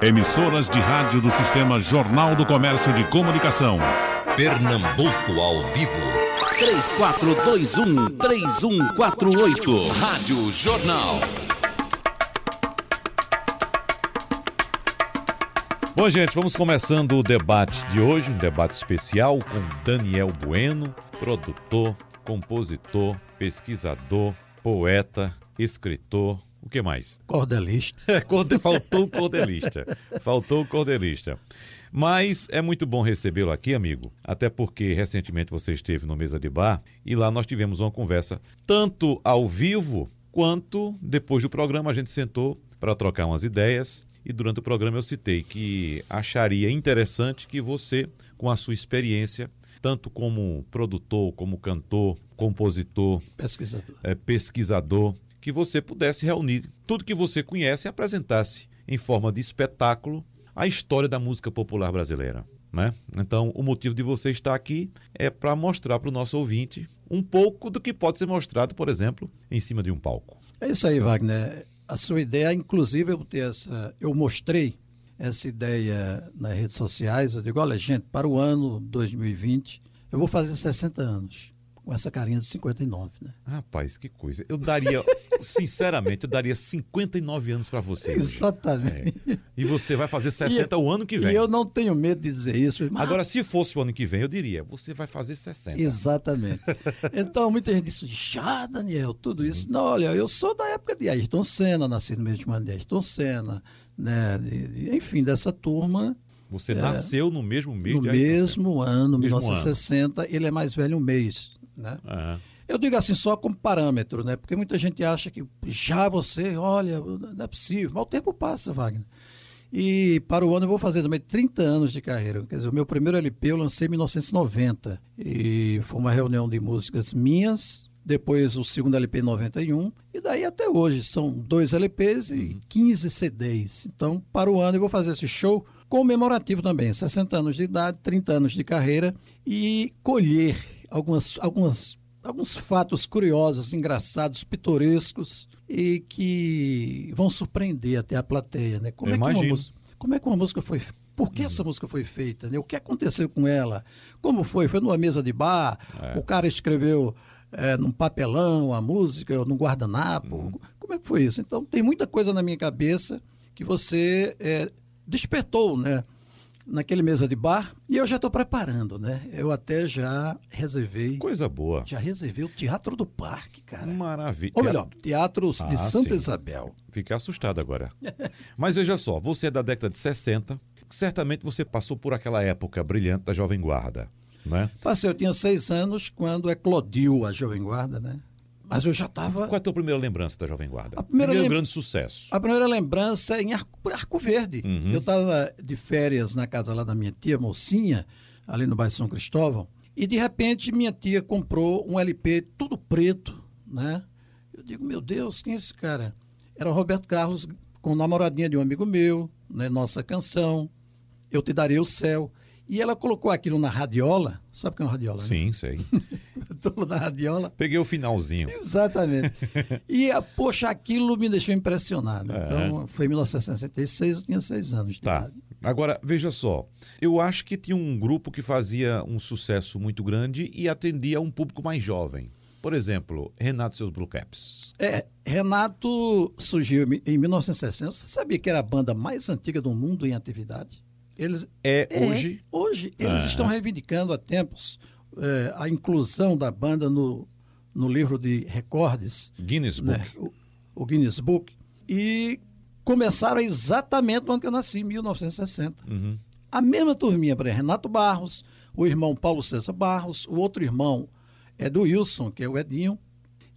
Emissoras de rádio do Sistema Jornal do Comércio de Comunicação. Pernambuco ao vivo. 3421-3148. Rádio Jornal. Bom, gente, vamos começando o debate de hoje, um debate especial com Daniel Bueno, produtor, compositor, pesquisador, poeta, escritor, o que mais? Cordelista. Corde... Faltou o cordelista. Faltou o cordelista. Mas é muito bom recebê-lo aqui, amigo, até porque recentemente você esteve no Mesa de Bar e lá nós tivemos uma conversa tanto ao vivo quanto depois do programa a gente sentou para trocar umas ideias e durante o programa eu citei que acharia interessante que você, com a sua experiência, tanto como produtor, como cantor, compositor, pesquisador, é, pesquisador que você pudesse reunir tudo que você conhece e apresentasse em forma de espetáculo a história da música popular brasileira. Né? Então, o motivo de você estar aqui é para mostrar para o nosso ouvinte um pouco do que pode ser mostrado, por exemplo, em cima de um palco. É isso aí, Wagner. A sua ideia, inclusive, eu, ter essa, eu mostrei essa ideia nas redes sociais. Eu digo: olha, gente, para o ano 2020, eu vou fazer 60 anos com essa carinha de 59, né? Rapaz, que coisa. Eu daria, sinceramente, eu daria 59 anos para você. Exatamente. É. E você vai fazer 60 e, o ano que vem. E eu não tenho medo de dizer isso. Mas... Agora, se fosse o ano que vem, eu diria, você vai fazer 60. Exatamente. então, muita gente disse, ah, Daniel, tudo isso. Uhum. Não, olha, eu sou da época de Ayrton Senna, nasci no mesmo ano de Ayrton Senna, né? De, de, enfim, dessa turma você é, nasceu no mesmo mês? No mesmo ano, no 1960. Ano. Ele é mais velho um mês. Né? Uhum. Eu digo assim só como parâmetro, né? Porque muita gente acha que já você, olha, não é possível. Mas o tempo passa, Wagner. E para o ano eu vou fazer também 30 anos de carreira. Quer dizer, o meu primeiro LP eu lancei em 1990. E foi uma reunião de músicas minhas. Depois o segundo LP em 91. E daí até hoje. São dois LPs e 15 uhum. CDs. Então, para o ano eu vou fazer esse show comemorativo também. 60 anos de idade, 30 anos de carreira. E colher algumas, algumas, alguns fatos curiosos, engraçados, pitorescos e que vão surpreender até a plateia, né? Como, é que, uma música, como é que uma música foi por que essa música foi feita? Né? O que aconteceu com ela? Como foi? Foi numa mesa de bar? É. O cara escreveu é, num papelão a música, num guardanapo? Uhum. Como é que foi isso? Então, tem muita coisa na minha cabeça que você é, despertou, né? Naquele mesa de bar e eu já estou preparando, né? Eu até já reservei. Coisa boa. Já reservei o Teatro do Parque, cara. Maravilha. Ou melhor, Teatro ah, de Santa sim. Isabel. Fiquei assustado agora. Mas veja só, você é da década de 60, certamente você passou por aquela época brilhante da Jovem Guarda. Né? Passei, eu tinha seis anos quando eclodiu a Jovem Guarda, né? Mas eu já estava. Qual é a tua primeira lembrança da Jovem Guarda? A primeira Primeiro lem... grande sucesso. A primeira lembrança é em Arco, Arco Verde. Uhum. Eu estava de férias na casa lá da minha tia, Mocinha, ali no bairro São Cristóvão, e de repente minha tia comprou um LP tudo preto, né? Eu digo, meu Deus, quem é esse cara? Era o Roberto Carlos com namoradinha de um amigo meu, né? Nossa canção, Eu Te Darei o Céu. E ela colocou aquilo na radiola. Sabe o que é uma radiola? Sim, né? sei. Tudo na radiola. Peguei o finalzinho. Exatamente. e, poxa, aquilo me deixou impressionado. É. Então, foi em 1966, eu tinha seis anos de tá. idade. Agora, veja só. Eu acho que tinha um grupo que fazia um sucesso muito grande e atendia a um público mais jovem. Por exemplo, Renato e seus Blue Caps. É, Renato surgiu em 1960. Você sabia que era a banda mais antiga do mundo em atividade? Eles, é, é hoje? Hoje. Eles estão reivindicando há tempos é, a inclusão da banda no, no livro de recordes. Guinness né? Book. O, o, Guinness Book. E começaram exatamente no ano que eu nasci, em 1960. Uhum. A mesma turminha para Renato Barros, o irmão Paulo César Barros, o outro irmão é do Wilson, que é o Edinho,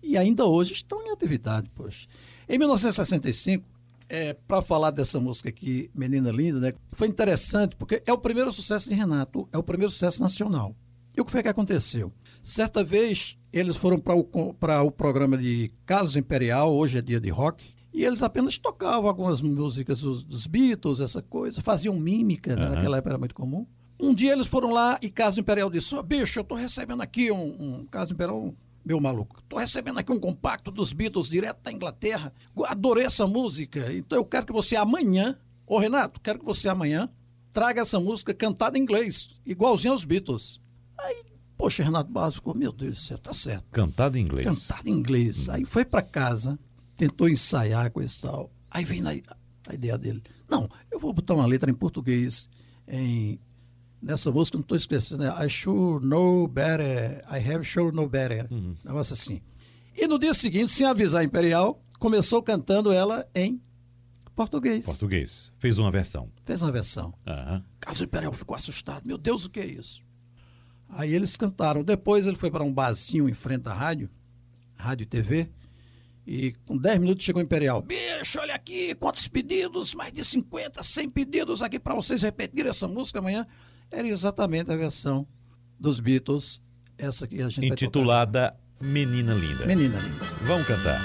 e ainda hoje estão em atividade, poxa. Em 1965, é, para falar dessa música aqui, Menina Linda, né? Foi interessante porque é o primeiro sucesso de Renato, é o primeiro sucesso nacional. E o que foi que aconteceu? Certa vez eles foram para o, o programa de Carlos Imperial, hoje é dia de rock, e eles apenas tocavam algumas músicas dos, dos Beatles, essa coisa, faziam mímica, né? naquela época era muito comum. Um dia eles foram lá e Carlos Imperial disse: oh, bicho, eu estou recebendo aqui um, um Carlos Imperial meu maluco, tô recebendo aqui um compacto dos Beatles direto da Inglaterra. Adorei essa música. Então eu quero que você amanhã Ô Renato, quero que você amanhã traga essa música cantada em inglês, igualzinho aos Beatles. Aí, poxa, Renato ficou, meu Deus do céu, tá certo. Cantada em inglês. Cantada em inglês. Aí foi para casa, tentou ensaiar com esse tal. Aí vem na, a ideia dele. Não, eu vou botar uma letra em português em nessa música, não estou esquecendo, né? I sure know better, I have sure know better. Uhum. Negócio assim. E no dia seguinte, sem avisar a Imperial, começou cantando ela em português. Português. Fez uma versão. Fez uma versão. Uhum. Carlos Imperial ficou assustado. Meu Deus, o que é isso? Aí eles cantaram. Depois ele foi para um barzinho em frente à rádio, rádio e TV, e com 10 minutos chegou o Imperial. Bicho, olha aqui, quantos pedidos? Mais de 50, 100 pedidos aqui para vocês repetirem essa música amanhã. Era exatamente a versão dos Beatles, essa que a gente Intitulada Menina Linda. Menina Linda. Vamos cantar.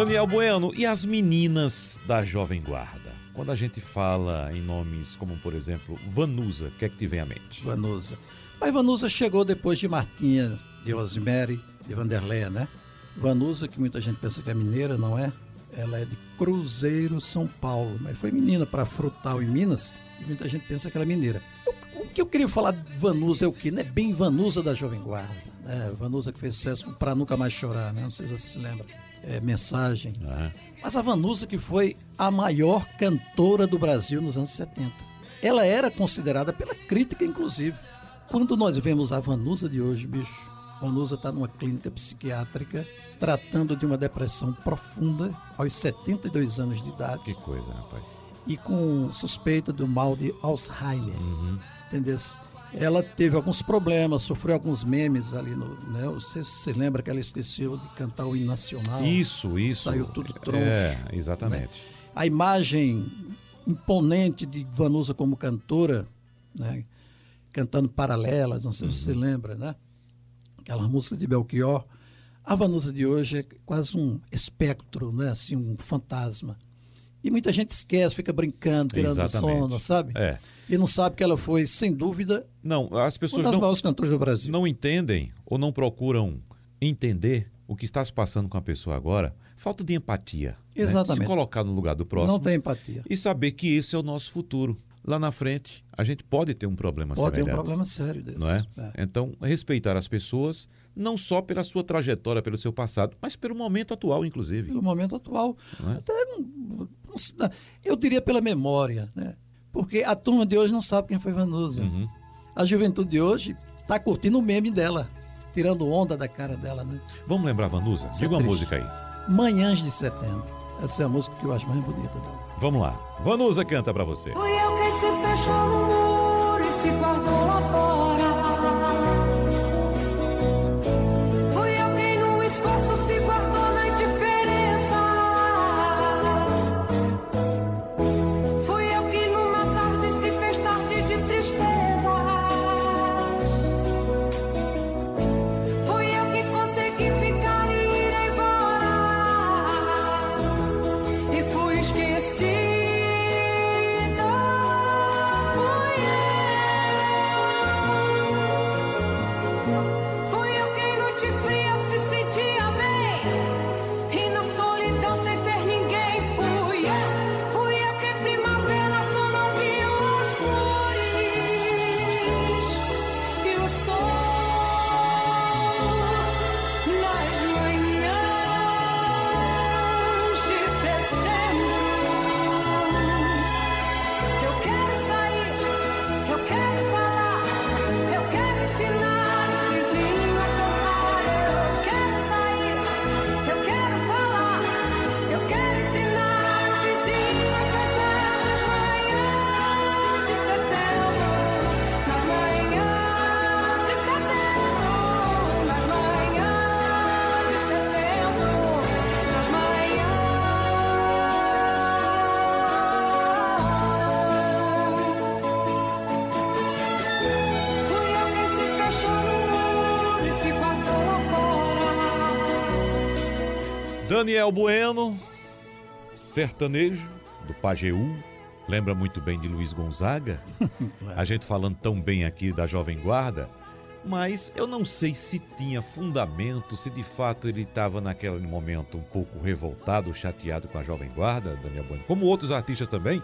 Daniel Bueno, e as meninas da Jovem Guarda? Quando a gente fala em nomes como, por exemplo, Vanusa, o que é que te vem à mente? Vanusa. Mas Vanusa chegou depois de Martinha, de Rosemary, de Vanderleia, né? Vanusa, que muita gente pensa que é mineira, não é? Ela é de Cruzeiro, São Paulo. Mas foi menina para Frutal em Minas e muita gente pensa que ela é mineira. O, o que eu queria falar de Vanusa é o quê? Não é bem Vanusa da Jovem Guarda. Né? Vanusa que fez sucesso com Pra Nunca Mais Chorar, né? Não sei se você se lembra. É, mensagem. Ah. Mas a Vanusa que foi a maior cantora do Brasil nos anos 70. Ela era considerada pela crítica, inclusive. Quando nós vemos a Vanusa de hoje, bicho, Vanusa está numa clínica psiquiátrica tratando de uma depressão profunda aos 72 anos de idade Que coisa, rapaz. e com suspeita do mal de Alzheimer. Entendeu? Ela teve alguns problemas, sofreu alguns memes ali no. Né? Você se lembra que ela esqueceu de cantar o hino nacional? Isso, isso. Saiu tudo troncho. É, exatamente. a imagem imponente de Vanusa como cantora, né? cantando paralelas, não sei se você lembra, né? Aquela música de Belchior. A Vanusa de hoje é quase um espectro, né? assim, um fantasma. E muita gente esquece, fica brincando, tirando Exatamente. sono, sabe? É. E não sabe que ela foi, sem dúvida, Não, as uma pessoas das não, maiores cantoras do Brasil. não entendem ou não procuram entender o que está se passando com a pessoa agora. Falta de empatia. né? Exatamente. Se colocar no lugar do próximo. Não tem empatia. E saber que esse é o nosso futuro. Lá na frente, a gente pode ter um problema Pode ter um problema sério desse. não é? É. Então, respeitar as pessoas, não só pela sua trajetória, pelo seu passado, mas pelo momento atual, inclusive. pelo momento atual. Não é? Até eu diria pela memória, né? Porque a turma de hoje não sabe quem foi Vanusa. Uhum. A juventude de hoje está curtindo o meme dela, tirando onda da cara dela, né? Vamos lembrar, Vanusa? Isso é Diga uma triste. música aí. Manhãs de Setembro. Essa é a música que eu acho mais bonita dela. Vamos lá. Vanusa canta pra você. Fui eu quem se fechou no muro e se guardou lá fora. Daniel Bueno, sertanejo do Pajeú, lembra muito bem de Luiz Gonzaga. A gente falando tão bem aqui da Jovem Guarda, mas eu não sei se tinha fundamento, se de fato ele estava naquele momento um pouco revoltado, chateado com a Jovem Guarda, Daniel Bueno, como outros artistas também,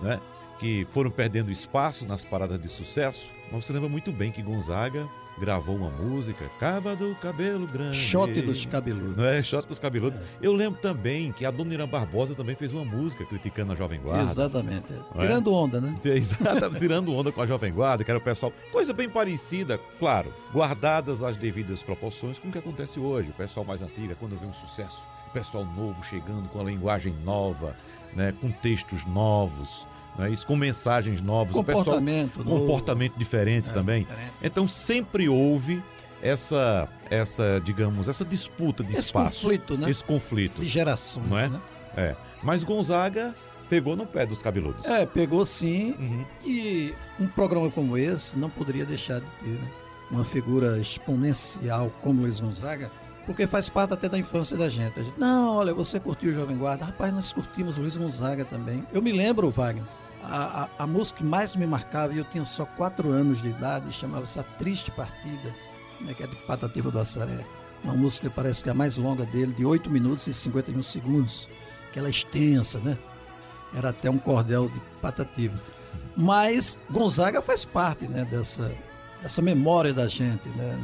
né? Que foram perdendo espaço nas paradas de sucesso. Mas você lembra muito bem que Gonzaga gravou uma música, Caba do Cabelo Grande. Shot dos cabeludos. Não é? Shot dos cabeludos. Eu lembro também que a Dona Irã Barbosa também fez uma música criticando a Jovem Guarda. Exatamente. É? Tirando onda, né? Exato, tirando onda com a Jovem Guarda, que era o pessoal. Coisa bem parecida, claro, guardadas as devidas proporções com o que acontece hoje. O pessoal mais antigo, é quando vê um sucesso, o pessoal novo chegando com a linguagem nova, né, com textos novos. Não é isso? Com mensagens novas, o pessoal- Comportamento comportamento diferente É, também. diferente. Então sempre houve essa, essa, digamos, essa disputa de Esse espaço, conflito, né? esse conflito, De gerações, não é? né? É. Mas Gonzaga pegou no pé dos cabeludos. É, pegou sim. Uhum. E um programa como esse não poderia deixar de ter, né? Uma figura exponencial como Luiz Gonzaga, porque faz parte até da infância da gente. A gente, não, olha, você curtiu o Jovem Guarda. Rapaz, nós curtimos Luiz Gonzaga também. Eu me lembro, Wagner, a, a, música que mais me marcava, e eu tinha só quatro anos de idade, chamava-se A Triste Partida, né, que é de Patativa do Assaré. Uma música que parece que é a mais longa dele, de 8 minutos e 51 segundos. Que ela é extensa, né? Era até um cordel de Patativa. Mas Gonzaga faz parte né, dessa, dessa memória da gente, né?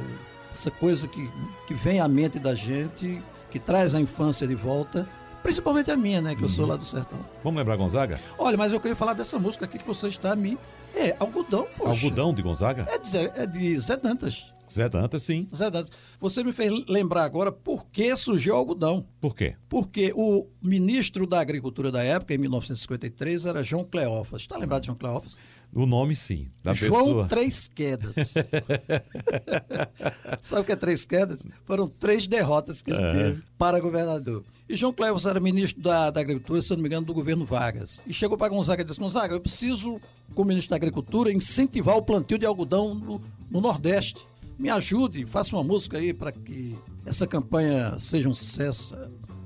Essa coisa que, que vem à mente da gente, que traz a infância de volta, principalmente a minha, né? Que eu sou lá do sertão. Vamos lembrar Gonzaga? Olha, mas eu queria falar dessa música aqui que você está me. É, algodão, poxa. Algodão de Gonzaga? É de Zé, é de Zé Dantas. Zé Dantas, sim. Zé Dantas. Você me fez lembrar agora por que surgiu o algodão. Por quê? Porque o ministro da Agricultura da época, em 1953, era João Cleófas. Está lembrado de João Cleófas? O nome, sim. Da João pessoa. Três Quedas. Sabe o que é Três Quedas? Foram três derrotas que ele É. teve para governador. E João Cleófas era ministro da, da Agricultura, se não me engano, do governo Vargas. E chegou para Gonzaga e disse: Gonzaga, eu preciso, como ministro da Agricultura, incentivar o plantio de algodão no, no Nordeste. Me ajude, faça uma música aí para que essa campanha seja um sucesso.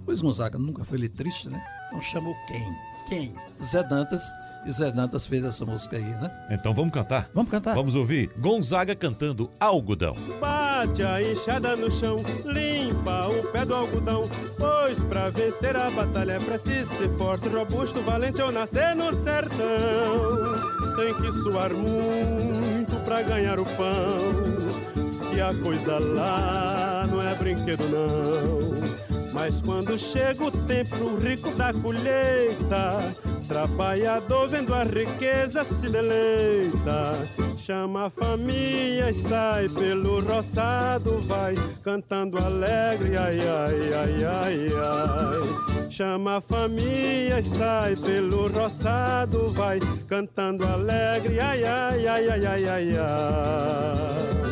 Luiz Gonzaga nunca foi letrista, né? Então chamou quem? Quem? Zé Dantas. E Zé Dantas fez essa música aí, né? Então vamos cantar? Vamos cantar? Vamos ouvir Gonzaga cantando Algodão. Bate a enxada no chão, limpa o pé do algodão. Pois pra vencer a batalha é preciso ser forte, robusto, valente ou nascer no sertão. Tem que suar muito pra ganhar o pão. Que a coisa lá não é brinquedo não. Mas quando chega o tempo rico da colheita, trabalhador vendo a riqueza se deleita. Chama a família e sai pelo roçado, vai cantando alegre, ai, ai, ai, ai, ai. Chama a família e sai pelo roçado, vai cantando alegre, ai, ai, ai, ai, ai, ai, ai.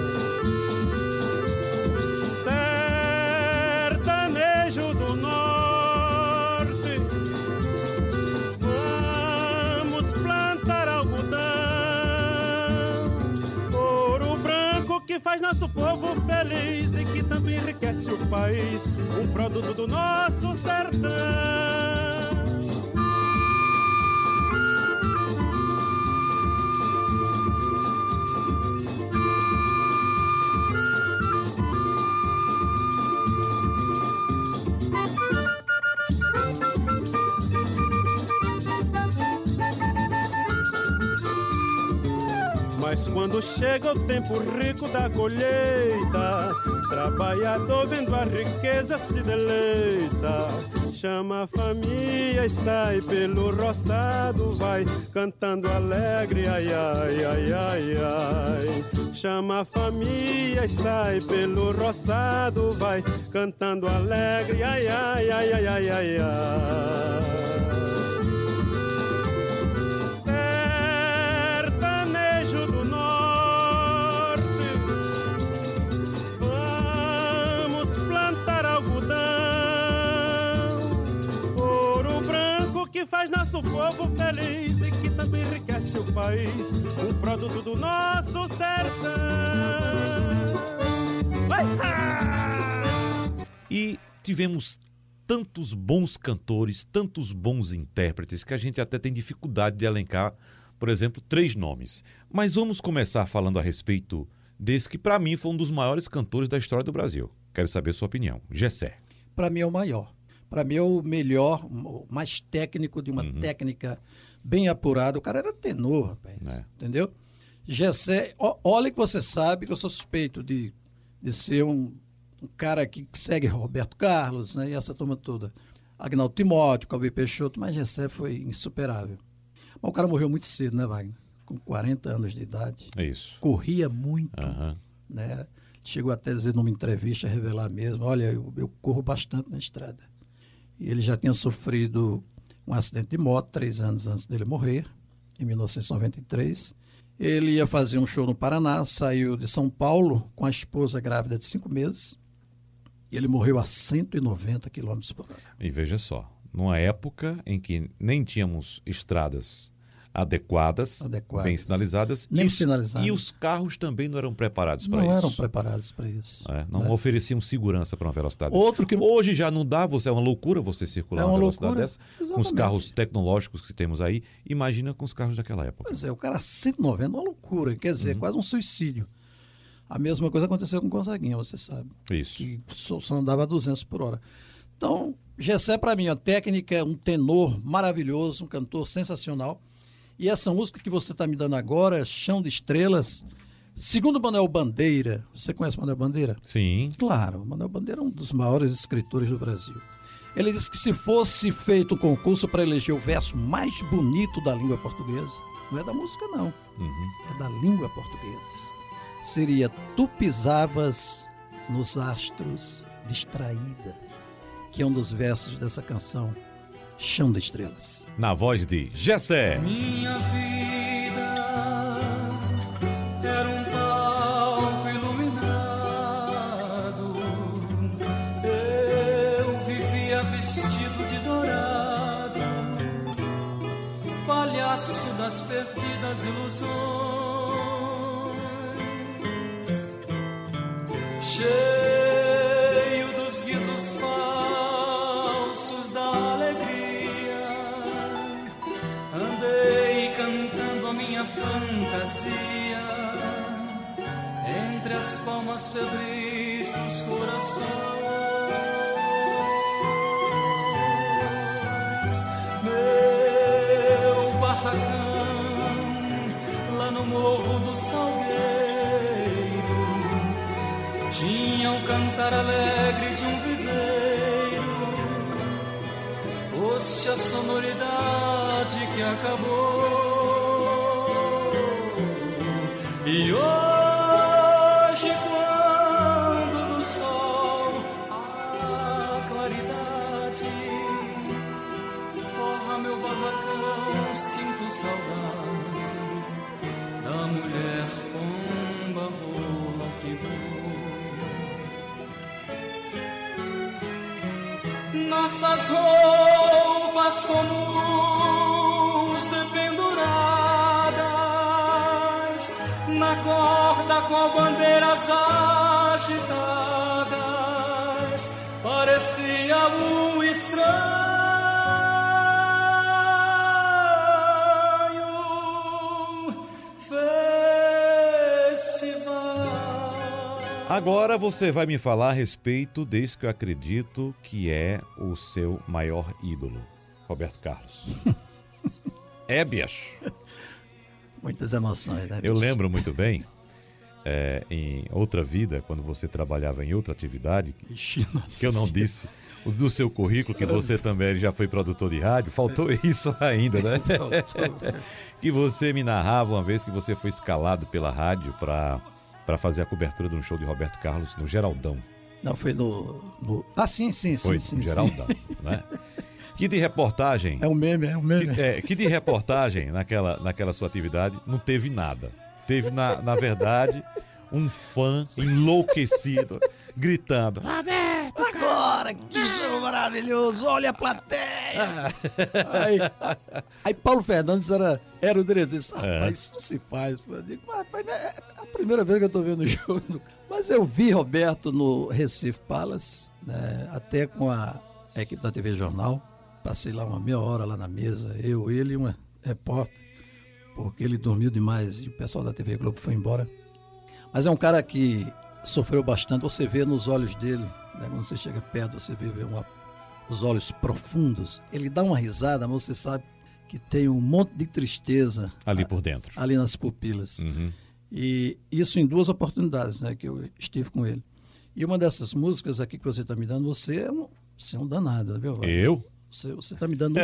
Faz nosso povo feliz e que tanto enriquece o país, um produto do nosso sertão. Mas quando chega o tempo rico da colheita, trabalhador vendo a riqueza se deleita. Chama a família e sai pelo roçado, vai cantando alegre, ai, ai, ai, ai, ai. Chama a família e sai pelo roçado, vai cantando alegre, ai, ai, ai, ai, ai, ai, ai. Que faz nosso povo feliz e que tanto enriquece o país, um produto do nosso sertão. Vai! E tivemos tantos bons cantores, tantos bons intérpretes, que a gente até tem dificuldade de elencar, por exemplo, três nomes. Mas vamos começar falando a respeito desse que, para mim, foi um dos maiores cantores da história do Brasil. Quero saber sua opinião. Gessé. Para mim é o maior. Para mim é o melhor, o mais técnico, de uma técnica bem apurada. O cara era tenor, rapaz. É. Entendeu? Gessé, olha que você sabe que eu sou suspeito de, de ser um, um cara que segue Roberto Carlos, né? E essa turma toda. Agnaldo Timóteo, Calvi Peixoto, mas Gessé foi insuperável. Mas o cara morreu muito cedo, né, Wagner? Com 40 anos de idade. É isso. Corria muito Aham. né? Chegou até a dizer numa entrevista, revelar mesmo, olha, eu, eu corro bastante na estrada. Ele já tinha sofrido um acidente de moto três anos antes dele morrer, em 1993. Ele ia fazer um show no Paraná, saiu de São Paulo com a esposa grávida de cinco meses. E ele morreu a 190 km por hora. E veja só, numa época em que nem tínhamos estradas adequadas, Adequadas. bem sinalizadas, Nem e os, sinalizadas. e os carros também não eram preparados para Não isso. eram preparados para isso. É, não né? ofereciam segurança para uma velocidade. Outro que Hoje já não dá, você é uma loucura você circular É uma uma velocidade loucura, dessa, com os exatamente. carros tecnológicos que temos aí. Imagina com os carros daquela época. Pois é, o cara 190, uma loucura, quer dizer, quase um suicídio. A mesma coisa aconteceu com o Gonzaguinha, você sabe, Isso. que só, só andava a 200 por hora. Então, Gessé para mim, a técnica é um tenor maravilhoso, um cantor sensacional. E essa música que você está me dando agora, Chão de Estrelas, segundo Manuel Bandeira, você conhece Manuel Bandeira? Sim. Claro, Manuel Bandeira é um dos maiores escritores do Brasil. Ele disse que se fosse feito um concurso para eleger o verso mais bonito da língua portuguesa, não é da música não, Uhum. é da língua portuguesa, seria Tu pisavas nos astros distraída, que é um dos versos dessa canção, Chão de Estrelas. Na voz de Gessé. Minha vida Nossas roupas comuns dependuradas na corda com bandeiras agitadas parecia um estranho Agora você vai me falar a respeito desse que eu acredito que é o seu maior ídolo, Roberto Carlos. é, bicho. Muitas emoções, né? Eu bicho? lembro muito bem, é, em outra vida, quando você trabalhava em outra atividade, Ixi, que eu não disse, o do seu currículo, que você também já foi produtor de rádio, faltou isso ainda, né? que você me narrava uma vez que você foi escalado pela rádio para para fazer a cobertura de um show de Roberto Carlos no Geraldão. Não, foi no, no- Ah, sim, sim, sim. Foi sim, no sim. Geraldão, né? Que de reportagem, É um meme, é um meme. que, é, que de reportagem naquela, naquela sua atividade não teve nada. Teve, na, na verdade, um fã enlouquecido, gritando. Roberto! Agora, que show maravilhoso! Olha a plateia! aí, aí Paulo Fernandes era, era o diretor. Disse, É. rapaz, isso não se faz. pô." Eu digo, mas, rapaz, é a primeira vez que eu tô vendo o jogo. Mas eu vi Roberto no Recife Palace, né, até com a a equipe da TV Jornal. Passei lá uma meia hora lá na mesa, eu, ele e uma repórter, porque ele dormiu demais e o pessoal da TV Globo foi embora. Mas é um cara que sofreu bastante, você vê nos olhos dele, né, quando você chega perto, você vê uma- os olhos profundos. Ele dá uma risada, mas você sabe que tem um monte de tristeza Ali por dentro. ali nas pupilas. Uhum. E isso em duas oportunidades né, que eu estive com ele. E uma dessas músicas aqui que você está me dando, você é um, você é um danado, viu? Eu? Você está me dando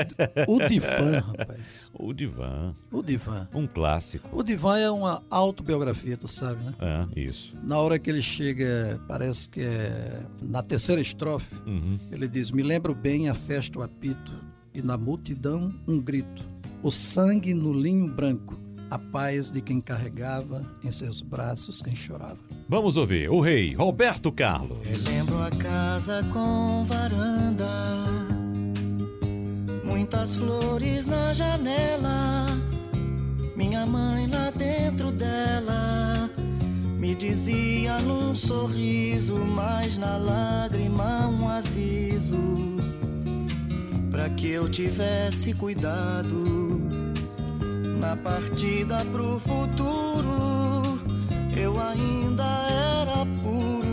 o, o divã, rapaz. O Divã. O divã. Um clássico. O divã é uma autobiografia, tu sabe, né? É, isso. Na hora que ele chega, parece que é na terceira estrofe, Uhum. ele diz: Me lembro bem a festa, o apito, e na multidão um grito. O sangue no linho branco, a paz de quem carregava em seus braços quem chorava. Vamos ouvir o rei Roberto Carlos. Relembro a casa com varanda, muitas flores na janela. Minha mãe lá dentro dela me dizia num sorriso, mas na lágrima um aviso para que eu tivesse cuidado na partida pro futuro. Eu ainda era puro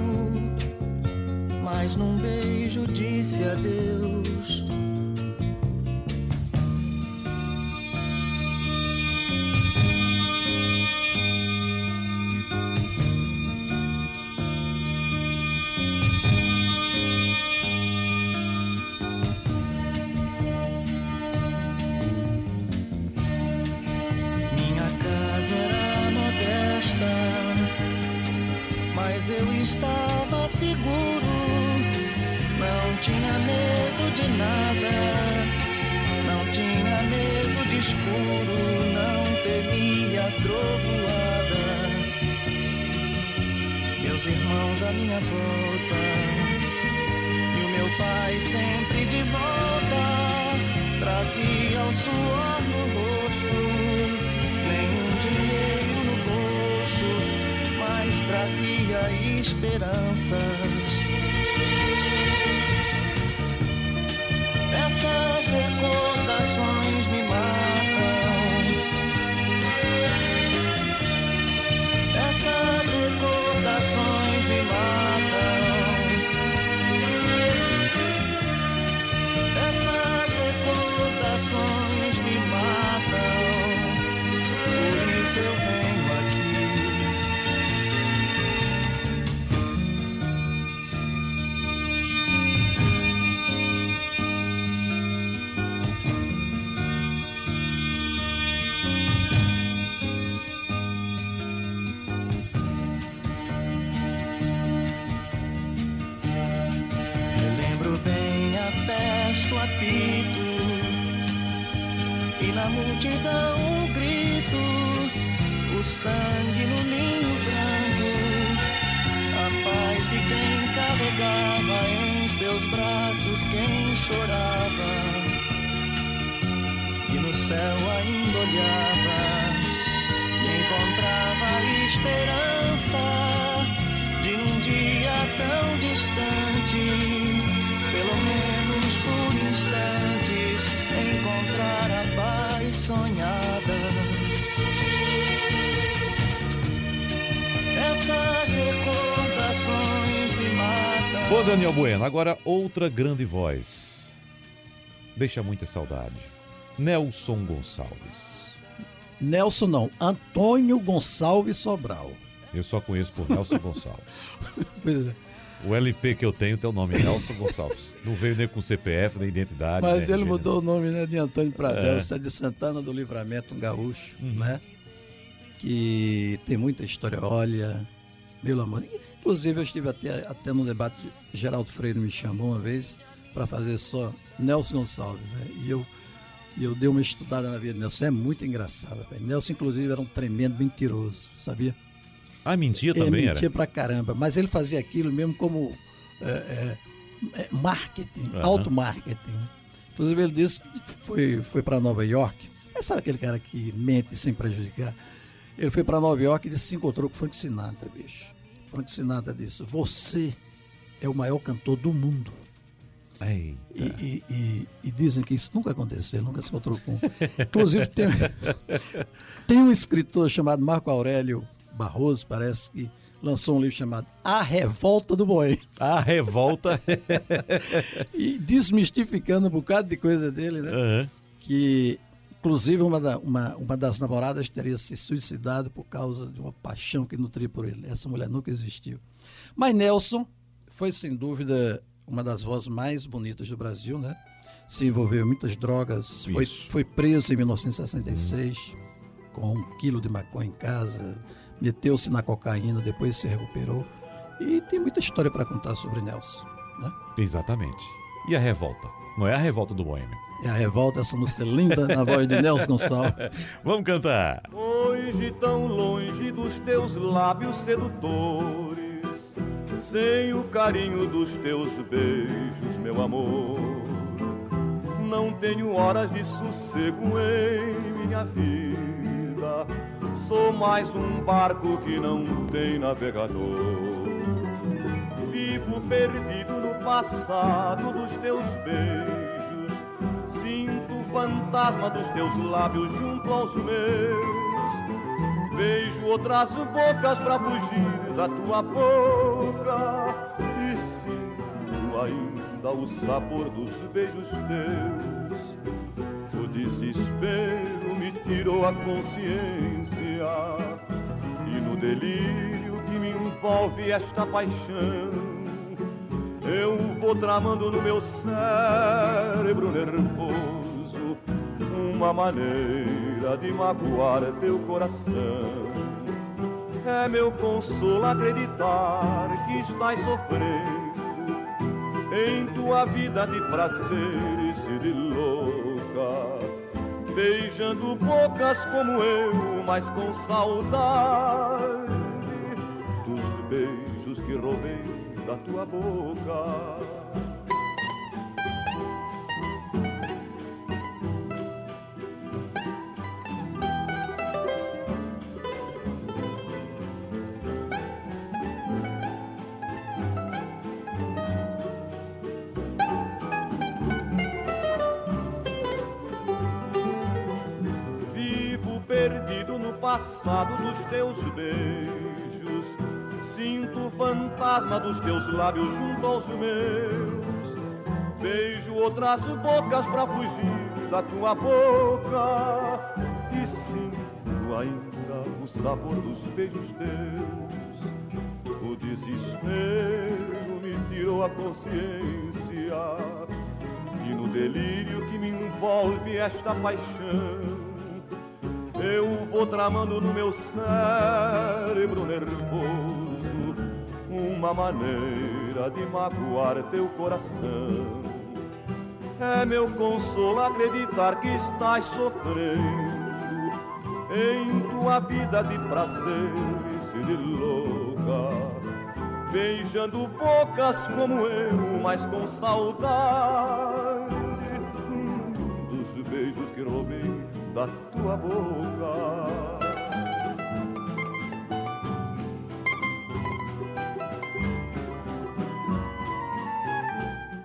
mas num beijo disse adeus. Eu estava seguro. Não tinha medo de nada, não tinha medo de escuro, não temia trovoada. Meus irmãos à minha volta, e o meu pai sempre de volta, trazia o suor no rosto, trazia esperanças. Essas recordações Agora outra grande voz. Deixa muita saudade. Nelson Gonçalves. Nelson não, Antônio Gonçalves Sobral. Eu só conheço por Nelson Gonçalves. Pois é. O LP que eu tenho tem o nome Nelson Gonçalves. Não veio nem com CPF, nem identidade. Mas nem ele RG, mudou o nome né, de Antônio Pradel, É. isso é de Santana do Livramento, um gaúcho, né? Que tem muita história, olha, meu amor. Inclusive, eu estive até, até no debate, Geraldo Freire me chamou uma vez para fazer só Nelson Gonçalves, né? E eu, eu dei uma estudada na vida de Nelson, é muito engraçado, velho. Nelson, inclusive, era um tremendo mentiroso, sabia? Ah, mentia Ele também mentia era? pra caramba, mas ele fazia aquilo mesmo como é, é, é, marketing, Aham. auto-marketing. Inclusive ele disse que foi, foi para Nova York. Mas sabe aquele cara que mente sem prejudicar? Ele foi para Nova York e disse, se encontrou com Frank Sinatra, bicho. Frank Sinatra disse, você é o maior cantor do mundo. E, e- e- e dizem que isso nunca aconteceu, nunca se encontrou com. Inclusive, tem, tem um escritor chamado Marco Aurélio Barroso, parece, que lançou um livro chamado A Revolta do Boêmio. A revolta. E desmistificando um bocado de coisa dele, né? Aham. Que, inclusive, uma, da- uma, uma das namoradas teria se suicidado por causa de uma paixão que nutria por ele. Essa mulher nunca existiu. Mas Nelson foi, sem dúvida, uma das vozes mais bonitas do Brasil, né? Se envolveu em muitas drogas, foi, Isso. foi preso em 1966 com um quilo de maconha em casa, meteu-se na cocaína, depois se recuperou. E tem muita história para contar sobre Nelson, né? Exatamente. E a revolta? Não é a revolta do Boêmio. E a revolta, essa música linda na voz de Nelson Gonçalves. Vamos cantar. Hoje tão longe dos teus lábios sedutores, sem o carinho dos teus beijos, meu amor. Não tenho horas de sossego em minha vida. Sou mais um barco que não tem navegador. Vivo perdido no passado dos teus beijos. Sinto o fantasma dos teus lábios junto aos meus. Vejo outras bocas pra fugir da tua boca. E sinto ainda o sabor dos beijos teus. O desespero me tirou a consciência. E no delírio me envolve esta paixão. Eu vou tramando no meu cérebro nervoso uma maneira de magoar teu coração. É meu consolo acreditar que estás sofrendo em tua vida de prazeres e de louca. Beijando bocas como eu, mas com saudade beijos que roubei da tua boca. Vivo perdido no passado dos teus beijos. Sinto o fantasma dos teus lábios junto aos meus. Beijo outras bocas pra fugir da tua boca. E sinto ainda o sabor dos beijos teus. O desespero me tirou a consciência. E no delírio que me envolve esta paixão, eu vou tramando no meu cérebro nervoso uma maneira de magoar teu coração. É meu consolo acreditar que estás sofrendo em tua vida de prazeres e de louca. Beijando bocas como eu, mas com saudade dos beijos que roubei da tua boca.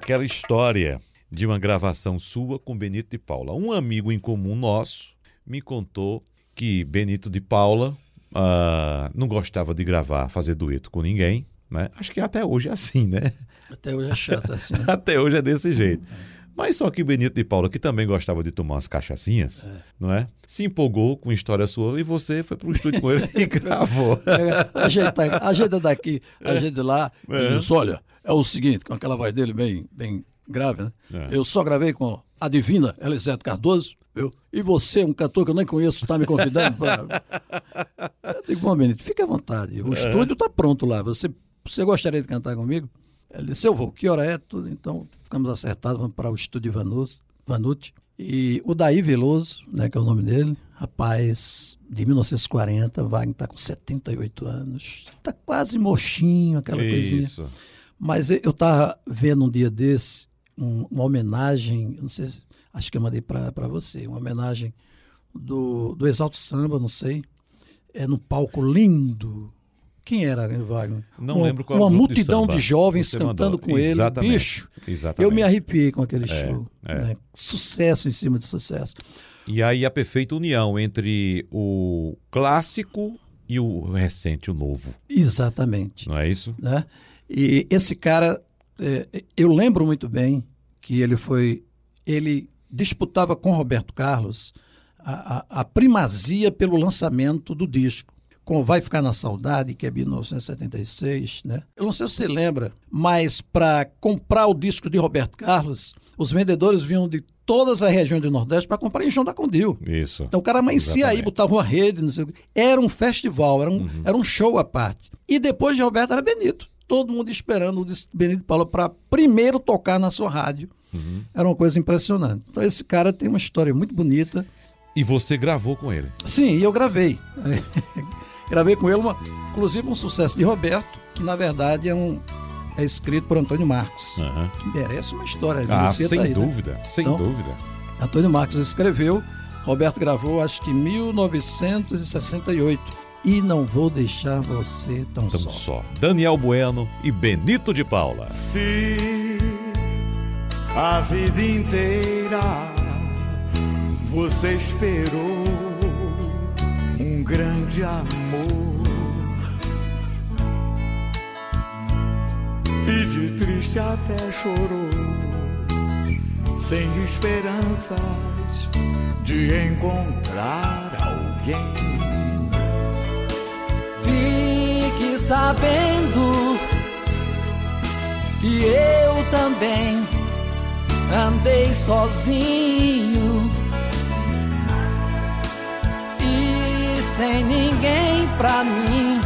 Aquela história de uma gravação sua com Benito de Paula. Um amigo em comum nosso me contou que Benito de Paula ah, não gostava de gravar, fazer dueto com ninguém. Né? Acho que até hoje é assim, né? Até hoje é chato assim. Até hoje é desse jeito. Mas só que Benito de Paula, que também gostava de tomar umas cachaçinhas, não é? Se empolgou com a história sua e você foi pro estúdio com ele e gravou. É, ajeita, ajeita daqui, ajeita lá. É. Ele disse, olha, é o seguinte, com aquela voz dele bem, bem grave, né? É. Eu só gravei com a divina Elisete Cardoso, viu? E você, um cantor que eu nem conheço, está me convidando para... Eu digo, bom, Benito, fique à vontade. É. O estúdio está pronto lá. Você, você gostaria de cantar comigo? Ele disse, eu vou. Que hora é? Tudo. Então, ficamos acertados, vamos para o estúdio Vanucci. E o Daí Veloso, né, que é o nome dele, rapaz, de 1940, Wagner está com 78 anos. Está quase mochinho, aquela coisinha. Isso. Mas eu estava vendo um dia desse um- uma homenagem, não sei, se- acho que eu mandei para você, uma homenagem do, do Exalto Samba, não sei, é num palco lindo, Quem era Wagner? Não uma, lembro qual Uma grupo de multidão samba de, jovens cantando mandou. com ele. Exatamente, Bicho, exatamente. eu me arrepiei com aquele É, show. é. né? Sucesso em cima de sucesso. E aí a perfeita união entre o clássico e o recente, o novo. Exatamente. Não é isso? né? E esse cara, é, eu lembro muito bem que ele foi, ele disputava com Roberto Carlos a, a- a primazia pelo lançamento do disco. Com Vai Ficar na Saudade, que é 1976, né? Eu não sei se você lembra, mas para comprar o disco de Roberto Carlos, os vendedores vinham de todas as regiões do Nordeste para comprar em João da Condil. Isso. Então o cara amanhecia aí, botava uma rede, não sei o quê. Era um festival, era um, Uhum. era um show à parte. E depois de Roberto era Benito. Todo mundo esperando o Benito Paula para primeiro tocar na sua rádio. Uhum. Era uma coisa impressionante. Então esse cara tem uma história muito bonita. E você gravou com ele. Sim, e eu gravei. gravei com ele, uma, inclusive um sucesso de Roberto, que na verdade é um é escrito por Antônio Marcos. Aham. Que merece uma história. Ah, merecia sem tá aí, né? dúvida, sem Então, dúvida. Antônio Marcos escreveu, Roberto gravou, acho que em 1968. E não vou deixar você tão Tamo só. só. Daniel Bueno e Benito de Paula. Se a vida inteira você esperou grande amor e de triste até chorou, sem esperanças de encontrar alguém. Fique sabendo que eu também andei sozinho sem ninguém pra mim.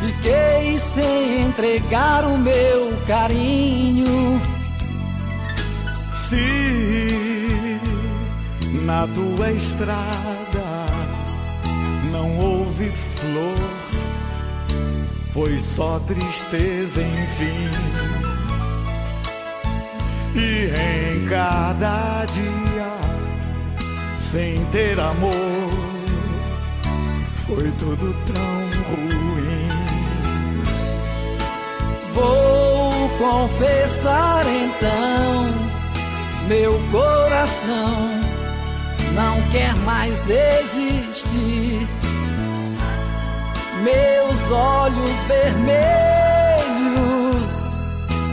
Fiquei sem entregar o meu carinho. Se na tua estrada não houve flor, foi só tristeza, enfim. E em cada dia, sem ter amor, foi tudo tão ruim. Vou confessar então, meu coração não quer mais existir. Meus olhos vermelhos,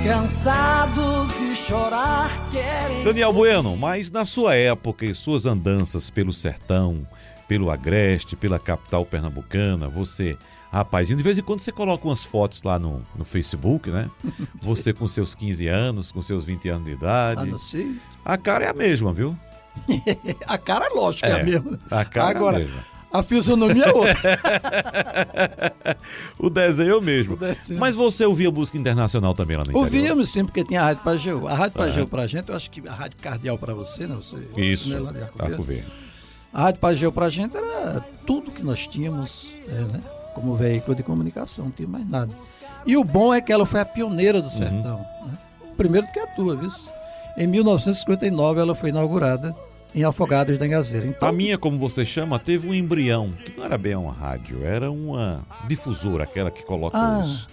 cansados de chorar, querem. Daniel Bueno, mas na sua época e suas andanças pelo sertão, pelo Agreste, pela capital pernambucana, você, rapazinho, de vez em quando você coloca umas fotos lá no, no Facebook, né? Você com seus 15 anos, com seus 20 anos de idade. Ah, não sei. A cara é a mesma, viu? A cara, lógico, é, É, a mesma. a cara é a Agora, mesma. a fisionomia é outra. O desenho é o mesmo. Desenho. Mas você ouvia música internacional também lá no interior? Ouvíamos sim, porque tinha a Rádio Pageu. A Rádio É. Pra gente, eu acho que a Rádio Cardeal pra você, né? Você, Isso, né, Arco Verde. A Rádio Pageu pra gente era tudo que nós tínhamos, é, né? Como veículo de comunicação, não tinha mais nada. E o bom é que ela foi a pioneira do sertão. né? Primeiro que a tua, viu? Em 1959 ela foi inaugurada em Afogados da Engazeira. Então, A minha, como você chama, teve um embrião, que não era bem uma rádio, era uma difusora, aquela que coloca Ah, os,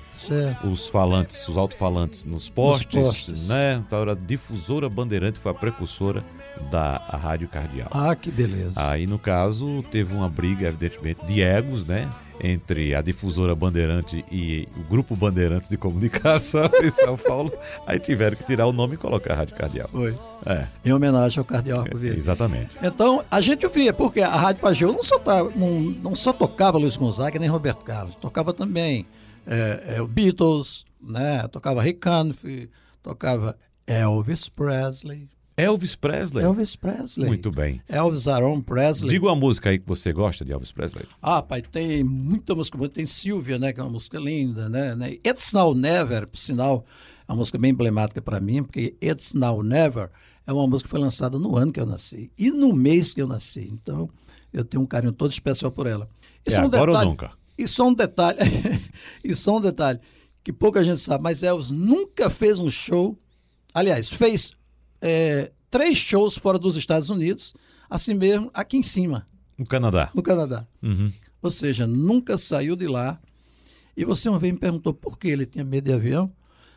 os falantes, os alto-falantes nos postes, postes. né? Então era a difusora Bandeirante, foi a precursora da Rádio Cardeal. Ah, que beleza. Aí, no caso, teve uma briga, evidentemente, de egos, né? Entre a difusora Bandeirante e o Grupo Bandeirantes de Comunicação em São Paulo. Aí tiveram que tirar o nome e colocar a Rádio Cardeal. Foi. É, Em homenagem ao Cardeal Arco Verde. exatamente. Então, a gente ouvia, porque a Rádio Pageu não só, tá- não, não só tocava Luiz Gonzaga nem Roberto Carlos, tocava também é, é, o Beatles, né? tocava Rick Canfield, tocava Elvis Presley. Elvis Presley. Elvis Presley. Muito bem. Elvis Aaron Presley. Diga uma música aí que você gosta de Elvis Presley. Ah, pai, tem muita música boa. Tem Silvia, né? Que é uma música linda, né? né? It's Now Never, por sinal, é uma música bem emblemática para mim, porque It's Now Never é uma música que foi lançada no ano que eu nasci e no mês que eu nasci. Então, eu tenho um carinho todo especial por ela. É um agora ou detalhe, nunca? E só um detalhe, e só um detalhe, que pouca gente sabe, mas Elvis nunca fez um show, aliás, fez é, três shows fora dos Estados Unidos, assim mesmo, aqui em cima, No Canadá. no Canadá. Uhum. Ou seja, nunca saiu de lá. E você uma vez me perguntou por que ele tinha medo de avião.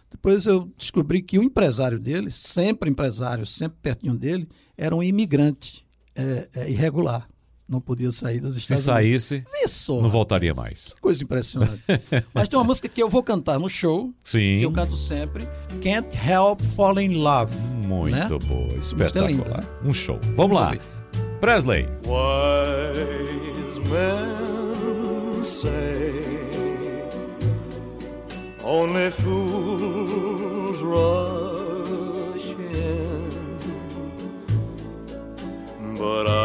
Depois eu descobri que o empresário dele, sempre empresário, sempre pertinho dele, era um imigrante é, é, irregular. Não podia sair dos Se Estados saísse, Unidos. Vê só, não voltaria mais. Coisa impressionante. Mas tem uma música que eu vou cantar no show, que Sim. eu canto sempre, Can't Help Falling in Love. Muito né? boa, música é linda, espetacular. né? Um show. Vamos lá. ouvir. Presley. Wise men say only fools rush in, but I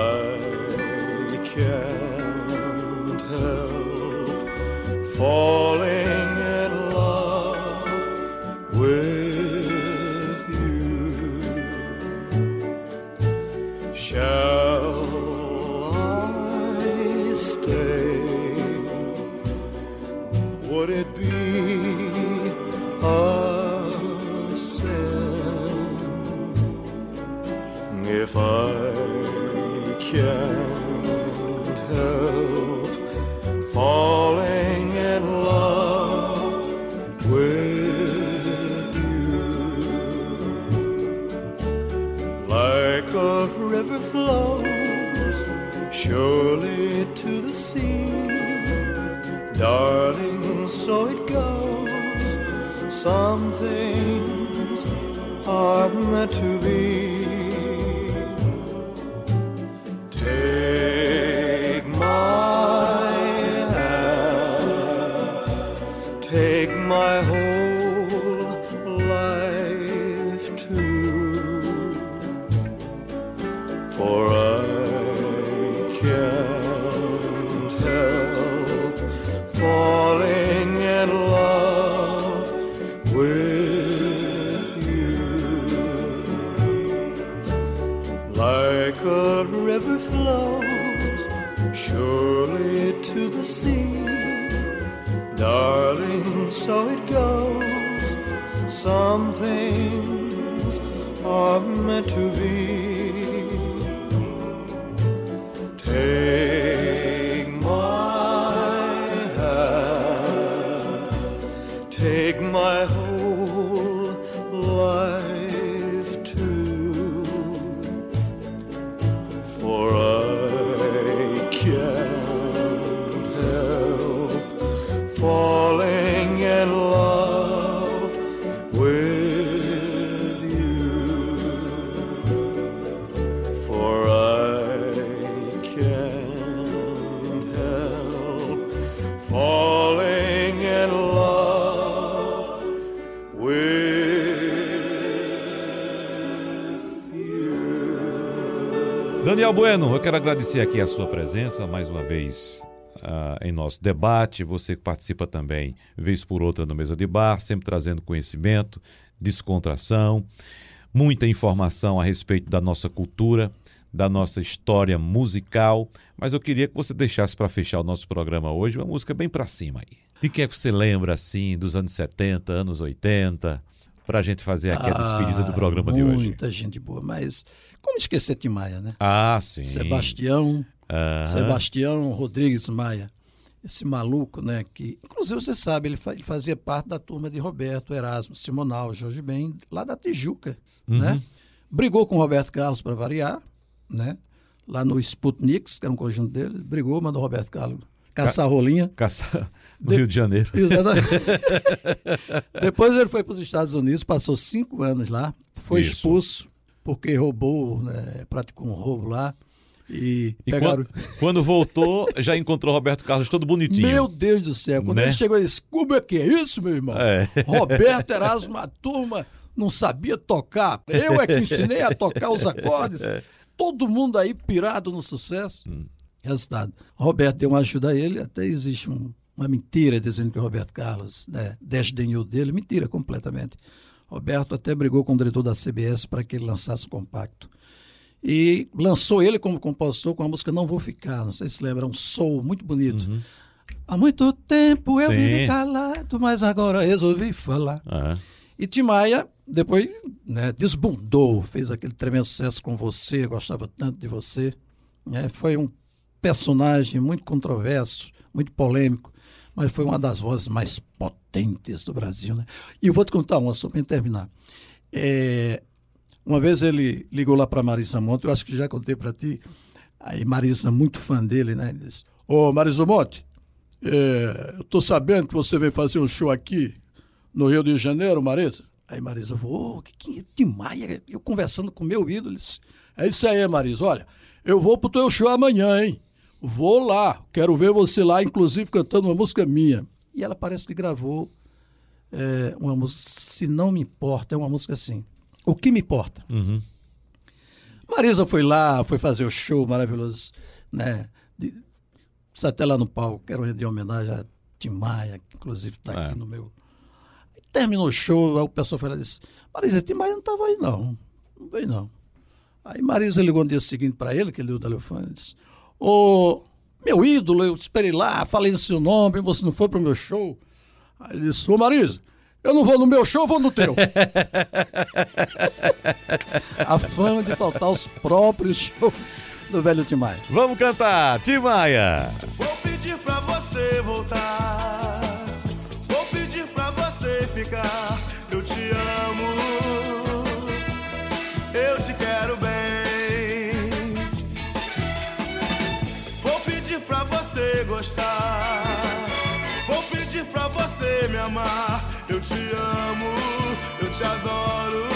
Daniel Bueno, eu quero agradecer aqui a sua presença mais uma vez ah, em nosso debate. Você que participa também, vez por outra, no Mesa de Bar, sempre trazendo conhecimento, descontração, muita informação a respeito da nossa cultura, da nossa história musical. Mas eu queria que você deixasse para fechar o nosso programa hoje uma música bem para cima aí. De que é que você lembra, assim, dos anos 70, anos 80, para a gente fazer aqui a despedida do programa de hoje? Ah, Muita gente boa, mas como esquecer Tim Maia, né? Ah, sim. Sebastião, Aham. Sebastião Rodrigues Maia. Esse maluco, né? Que, inclusive, você sabe, ele, fa- ele fazia parte da turma de Roberto, Erasmo, Simonal, Jorge Ben, lá da Tijuca, Uhum. né? Brigou com o Roberto Carlos para variar, né? Lá no Sputniks, que era um conjunto dele, brigou, mandou Roberto Carlos caçar rolinha. Caça... No De- Rio de Janeiro. Exatamente. Depois ele foi para os Estados Unidos, passou cinco anos lá, foi Isso. expulso porque roubou, né, praticou um roubo lá e, E pegaram. quando, quando voltou, já encontrou Roberto Carlos todo bonitinho. Meu Deus do céu, quando Né? ele chegou, ele disse: Como é que é isso, meu irmão? É. Roberto Erasmo, a turma não sabia tocar. Eu é que ensinei a tocar os acordes. Todo mundo aí pirado no sucesso. Resultado. Roberto deu uma ajuda a ele, até existe um- uma mentira dizendo que o Roberto Carlos né, desdenhou dele. Mentira, completamente. Roberto até brigou com o diretor da CBS para que ele lançasse o compacto. E lançou ele como compositor com a música Não Vou Ficar. Não sei se lembra, um soul muito bonito. Há muito tempo eu Sim. vivi calado, mas agora resolvi falar. Ah, E Tim Maia, depois, né, desbundou, fez aquele tremendo sucesso com você, gostava tanto de você. né? Foi um personagem muito controverso, muito polêmico. mas foi uma das vozes mais potentes do Brasil. Né? E eu vou te contar uma, só para terminar. É, uma vez ele ligou lá para Marisa Monte, eu acho que já contei para ti. Aí Marisa, muito fã dele, né? Ele disse: Ô Marisa Monte, é, eu tô sabendo que você vem fazer um show aqui no Rio de Janeiro, Marisa. Aí Marisa falou: Ô, que, que demais. Eu conversando com meu ídolo. disse, É isso aí, Marisa. Olha, eu vou pro teu show amanhã, hein? Vou lá, quero ver você lá, inclusive cantando uma música minha. E ela parece que gravou é, uma música, se não me importa, é uma música assim. O que me importa? Uhum. Marisa foi lá, foi fazer o show maravilhoso, né? De, até lá no palco, quero render homenagem a Tim Maia, que inclusive está É. aqui no meu. Terminou o show, aí o pessoal foi lá e disse: Marisa, Tim Maia não estava aí, não. Não veio, não. Aí Marisa ligou no dia seguinte para ele, que ele deu o telefone, e disse: Ô, meu ídolo, eu te esperei lá, falei no seu nome, você não foi para o meu show. Aí ele disse: Ô, Marisa, eu não vou no meu show, vou no teu. A fama de faltar os próprios shows do velho Tim Maia. Vamos cantar, Tim Maia. Vou pedir pra você voltar. Vou pedir pra você ficar. Gostar. Vou pedir pra você me amar. Eu te amo. Eu te adoro.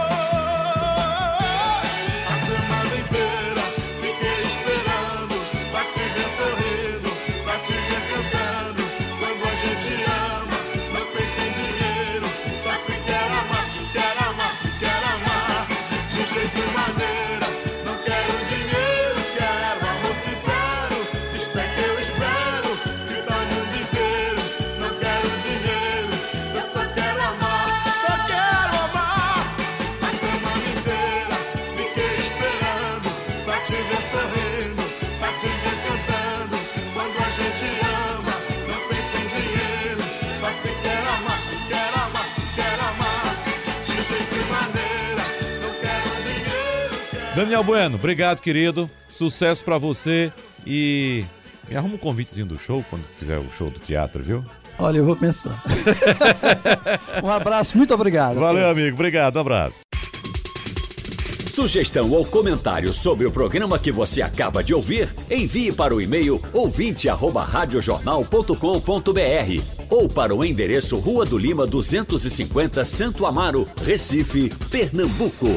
Daniel Bueno, obrigado, querido. Sucesso pra você e me arruma um convitezinho do show quando fizer o show do teatro, viu? Olha, eu vou pensar. um abraço, muito obrigado. Valeu, amigo. Obrigado, um abraço. Sugestão ou comentário sobre o programa que você acaba de ouvir, envie para o e-mail ouvinte@radiojornal.com.br ou para o endereço Rua do Lima 250, Santo Amaro, Recife, Pernambuco.